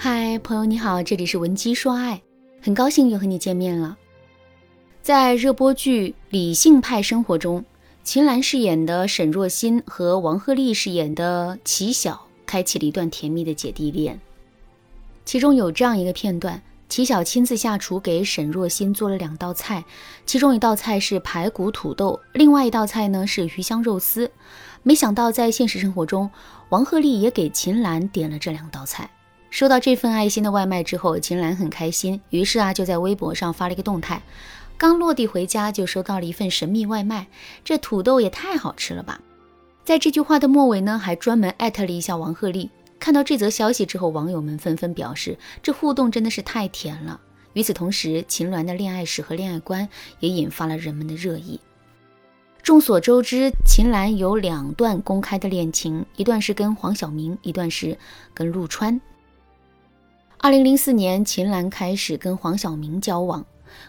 嗨，朋友你好，这里是文姬说爱，很高兴又和你见面了。在热播剧《理性派生活》中，秦岚饰演的沈若欣和王鹤棣饰演的齐晓开启了一段甜蜜的姐弟恋。其中有这样一个片段：齐晓亲自下厨给沈若欣做了两道菜，其中一道菜是排骨土豆，另外一道菜呢是鱼香肉丝。没想到在现实生活中，王鹤棣也给秦岚点了这两道菜。收到这份爱心的外卖之后，秦岚很开心，于是啊就在微博上发了一个动态。刚落地回家就收到了一份神秘外卖，这土豆也太好吃了吧！在这句话的末尾呢，还专门艾特了一下王鹤棣。看到这则消息之后，网友们纷纷表示，这互动真的是太甜了。与此同时，秦岚的恋爱史和恋爱观也引发了人们的热议。众所周知，秦岚有两段公开的恋情，一段是跟黄晓明，一段是跟陆川。二零零四年，秦岚开始跟黄晓明交往。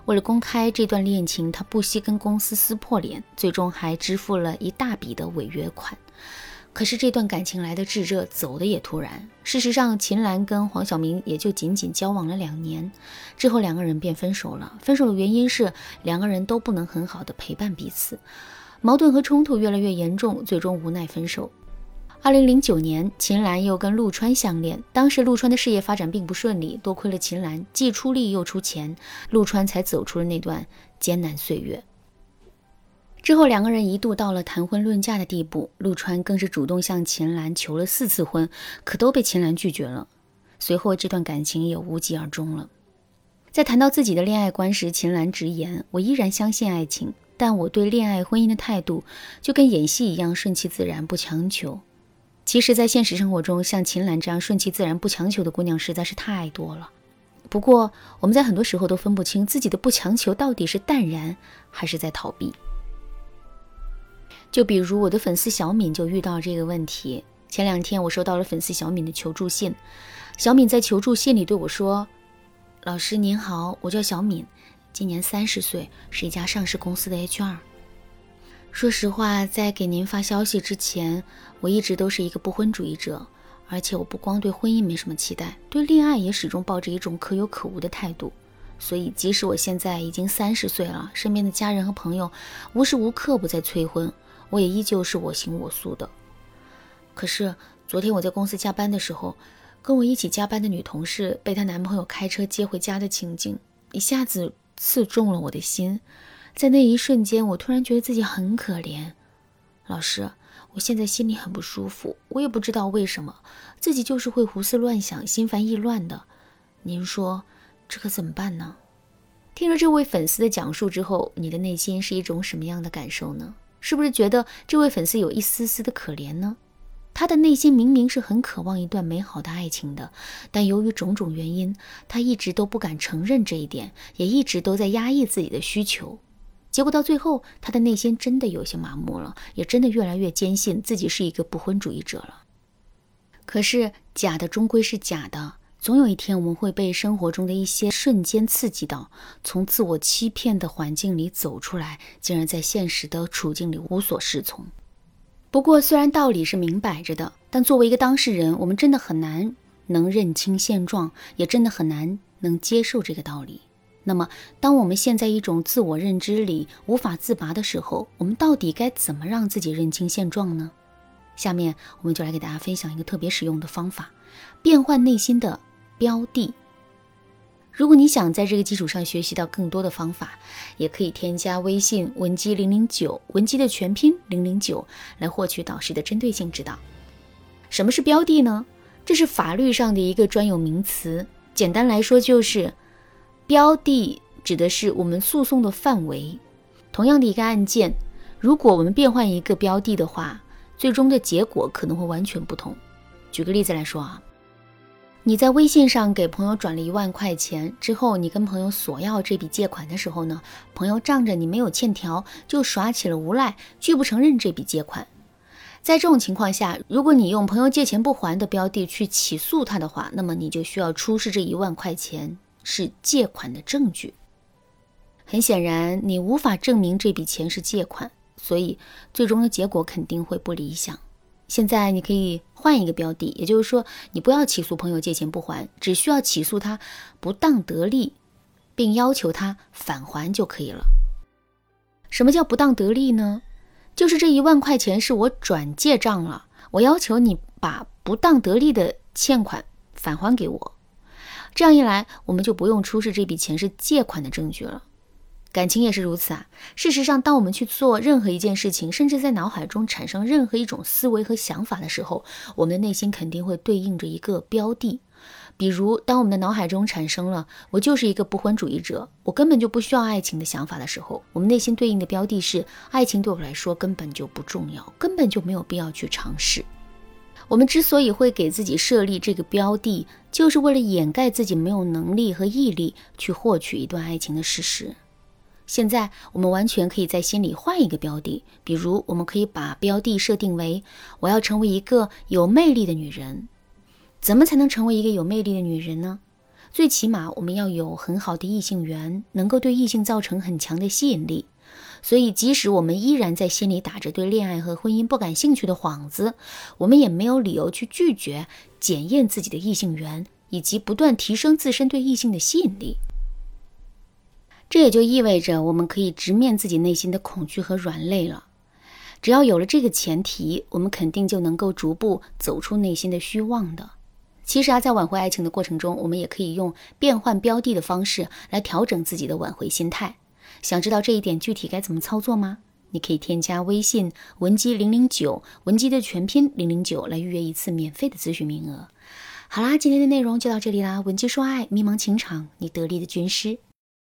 为了公开这段恋情，她不惜跟公司撕破脸，最终还支付了一大笔的违约款。可是这段感情来的炙热，走的也突然。事实上，秦岚跟黄晓明也就仅仅交往了两年，之后两个人便分手了。分手的原因是两个人都不能很好的陪伴彼此，矛盾和冲突越来越严重，最终无奈分手。二零零九年，秦岚又跟陆川相恋。当时陆川的事业发展并不顺利，多亏了秦岚既出力又出钱，陆川才走出了那段艰难岁月。之后，两个人一度到了谈婚论嫁的地步，陆川更是主动向秦岚求了四次婚，可都被秦岚拒绝了。随后，这段感情也无疾而终了。在谈到自己的恋爱观时，秦岚直言：“我依然相信爱情，但我对恋爱婚姻的态度就跟演戏一样，顺其自然，不强求。”其实，在现实生活中，像秦岚这样顺其自然、不强求的姑娘实在是太多了。不过，我们在很多时候都分不清自己的不强求到底是淡然，还是在逃避。就比如我的粉丝小敏就遇到这个问题。前两天，我收到了粉丝小敏的求助信。小敏在求助信里对我说：“老师您好，我叫小敏，今年三十岁，是一家上市公司的 HR。”说实话，在给您发消息之前，我一直都是一个不婚主义者，而且我不光对婚姻没什么期待，对恋爱也始终抱着一种可有可无的态度。所以，即使我现在已经三十岁了，身边的家人和朋友无时无刻不在催婚，我也依旧是我行我素的。可是，昨天我在公司加班的时候，跟我一起加班的女同事被她男朋友开车接回家的情景，一下子刺中了我的心。在那一瞬间，我突然觉得自己很可怜。老师，我现在心里很不舒服，我也不知道为什么，自己就是会胡思乱想、心烦意乱的。您说这可怎么办呢？听了这位粉丝的讲述之后，你的内心是一种什么样的感受呢？是不是觉得这位粉丝有一丝丝的可怜呢？他的内心明明是很渴望一段美好的爱情的，但由于种种原因，他一直都不敢承认这一点，也一直都在压抑自己的需求。结果到最后，他的内心真的有些麻木了，也真的越来越坚信自己是一个不婚主义者了。可是假的终归是假的，总有一天我们会被生活中的一些瞬间刺激到，从自我欺骗的环境里走出来，竟然在现实的处境里无所适从。不过，虽然道理是明摆着的，但作为一个当事人，我们真的很难能认清现状，也真的很难能接受这个道理。那么，当我们陷在一种自我认知里无法自拔的时候，我们到底该怎么让自己认清现状呢？下面我们就来给大家分享一个特别实用的方法——变换内心的标的。如果你想在这个基础上学习到更多的方法，也可以添加微信文姬零零九，文姬的全拼零零九，来获取导师的针对性指导。什么是标的呢？这是法律上的一个专有名词，简单来说就是。标的指的是我们诉讼的范围。同样的一个案件，如果我们变换一个标的的话，最终的结果可能会完全不同。举个例子来说啊，你在微信上给朋友转了一万块钱之后，你跟朋友索要这笔借款的时候呢，朋友仗着你没有欠条，就耍起了无赖，拒不承认这笔借款。在这种情况下，如果你用朋友借钱不还的标的去起诉他的话，那么你就需要出示这一万块钱。是借款的证据。很显然，你无法证明这笔钱是借款，所以最终的结果肯定会不理想。现在你可以换一个标的，也就是说，你不要起诉朋友借钱不还，只需要起诉他不当得利，并要求他返还就可以了。什么叫不当得利呢？就是这一万块钱是我转借账了，我要求你把不当得利的欠款返还给我。这样一来，我们就不用出示这笔钱是借款的证据了。感情也是如此啊。事实上，当我们去做任何一件事情，甚至在脑海中产生任何一种思维和想法的时候，我们的内心肯定会对应着一个标的。比如，当我们的脑海中产生了“我就是一个不婚主义者，我根本就不需要爱情”的想法的时候，我们内心对应的标的是爱情对我来说根本就不重要，根本就没有必要去尝试。我们之所以会给自己设立这个标的，就是为了掩盖自己没有能力和毅力去获取一段爱情的事实。现在我们完全可以在心里换一个标的，比如我们可以把标的设定为我要成为一个有魅力的女人。怎么才能成为一个有魅力的女人呢？最起码我们要有很好的异性缘，能够对异性造成很强的吸引力。所以，即使我们依然在心里打着对恋爱和婚姻不感兴趣的幌子，我们也没有理由去拒绝检验自己的异性缘，以及不断提升自身对异性的吸引力。这也就意味着，我们可以直面自己内心的恐惧和软肋了。只要有了这个前提，我们肯定就能够逐步走出内心的虚妄的。其实啊，在挽回爱情的过程中，我们也可以用变换标的的方式来调整自己的挽回心态。想知道这一点具体该怎么操作吗？你可以添加微信文姬零零九，文姬的全拼零零九，来预约一次免费的咨询名额。好啦，今天的内容就到这里啦。文姬说爱，迷茫情场，你得力的军师。